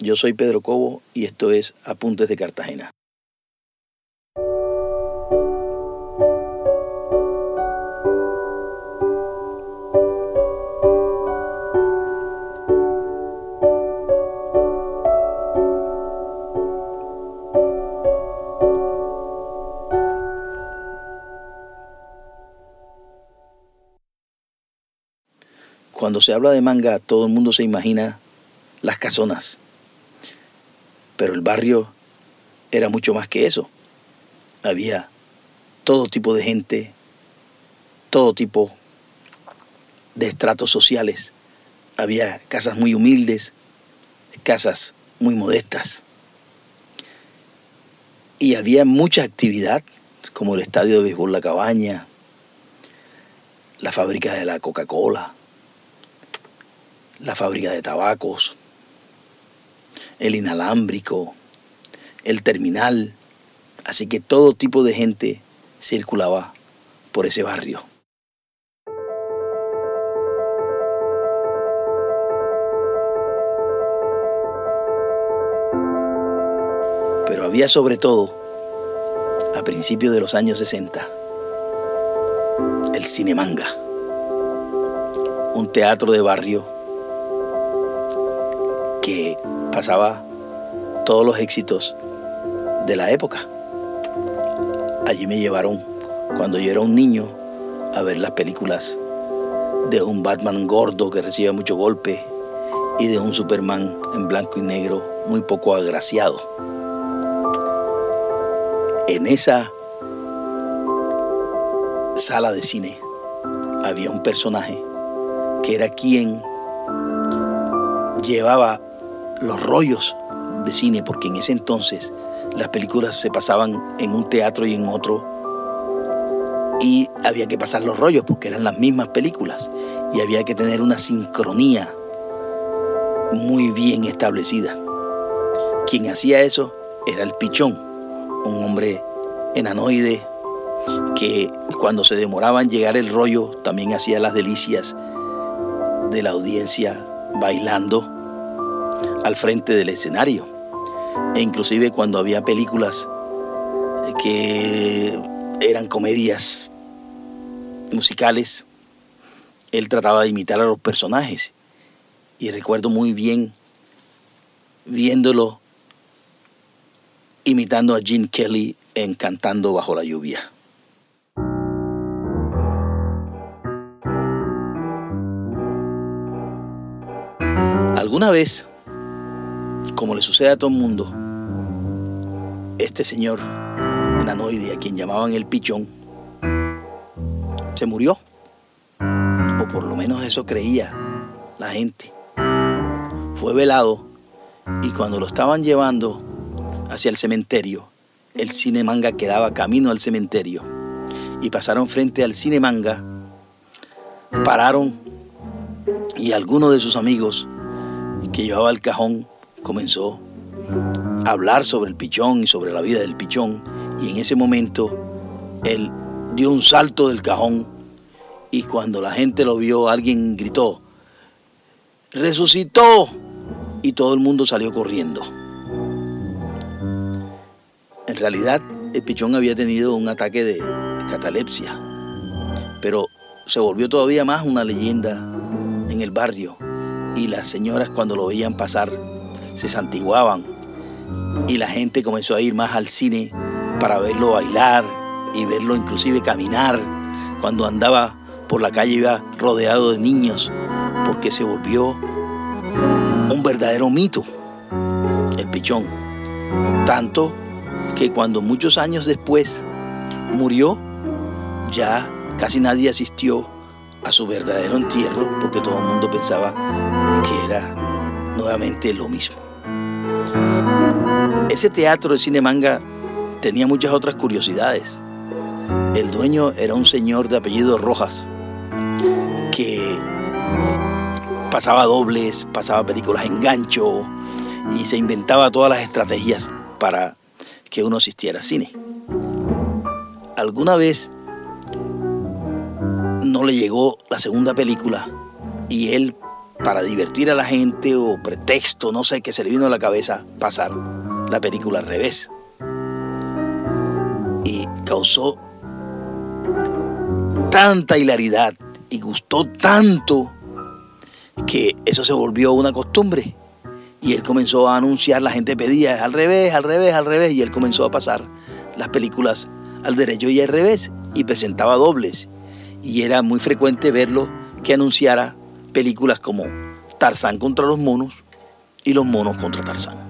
Yo soy Pedro Cobo y esto es Apuntes de Cartagena. Cuando se habla de manga, todo el mundo se imagina las casonas. Pero el barrio era mucho más que eso. Había todo tipo de gente, todo tipo de estratos sociales. Había casas muy humildes, casas muy modestas. Y había mucha actividad, como el estadio de béisbol La Cabaña, la fábrica de la Coca-Cola, la fábrica de tabacos, el inalámbrico, el terminal. Así que todo tipo de gente circulaba por ese barrio. Pero había sobre todo, a principios de los años 60, el Cinemanga, un teatro de barrio que pasaba todos los éxitos de la época. Allí me llevaron cuando yo era un niño a ver las películas de un Batman gordo que recibe mucho golpe y de un Superman en blanco y negro muy poco agraciado. En esa sala de cine había un personaje que era quien llevaba los rollos de cine, porque en ese entonces las películas se pasaban en un teatro y en otro, y había que pasar los rollos porque eran las mismas películas, y había que tener una sincronía muy bien establecida. Quien hacía eso era el pichón, un hombre enanoide que cuando se demoraba en llegar el rollo también hacía las delicias de la audiencia bailando al frente del escenario. E inclusive cuando había películas que eran comedias musicales, él trataba de imitar a los personajes. Y recuerdo muy bien viéndolo imitando a Gene Kelly en Cantando bajo la lluvia. Alguna vez como le sucede a todo el mundo, este señor nanoide, a quien llamaban el pichón, se murió. O por lo menos eso creía la gente. Fue velado y cuando lo estaban llevando hacia el cementerio, el cine manga quedaba camino al cementerio y pasaron frente al cine manga, pararon y alguno de sus amigos que llevaba el cajón comenzó a hablar sobre el pichón y sobre la vida del pichón y en ese momento él dio un salto del cajón y cuando la gente lo vio alguien gritó, resucitó y todo el mundo salió corriendo. En realidad el pichón había tenido un ataque de catalepsia, pero se volvió todavía más una leyenda en el barrio y las señoras cuando lo veían pasar se santiguaban y la gente comenzó a ir más al cine para verlo bailar y verlo inclusive caminar. Cuando andaba por la calle iba rodeado de niños porque se volvió un verdadero mito, el pichón. Tanto que cuando muchos años después murió, ya casi nadie asistió a su verdadero entierro porque todo el mundo pensaba que era nuevamente lo mismo. Ese teatro de cine manga tenía muchas otras curiosidades. El dueño era un señor de apellido Rojas que pasaba dobles, pasaba películas en gancho y se inventaba todas las estrategias para que uno asistiera a cine. Alguna vez no le llegó la segunda película y él para divertir a la gente o pretexto, no sé, que se le vino a la cabeza pasar la película al revés. Y causó tanta hilaridad y gustó tanto que eso se volvió una costumbre. Y él comenzó a anunciar, la gente pedía al revés, al revés, al revés, y él comenzó a pasar las películas al derecho y al revés, y presentaba dobles. Y era muy frecuente verlo que anunciara películas como Tarzán contra los monos y los monos contra Tarzán.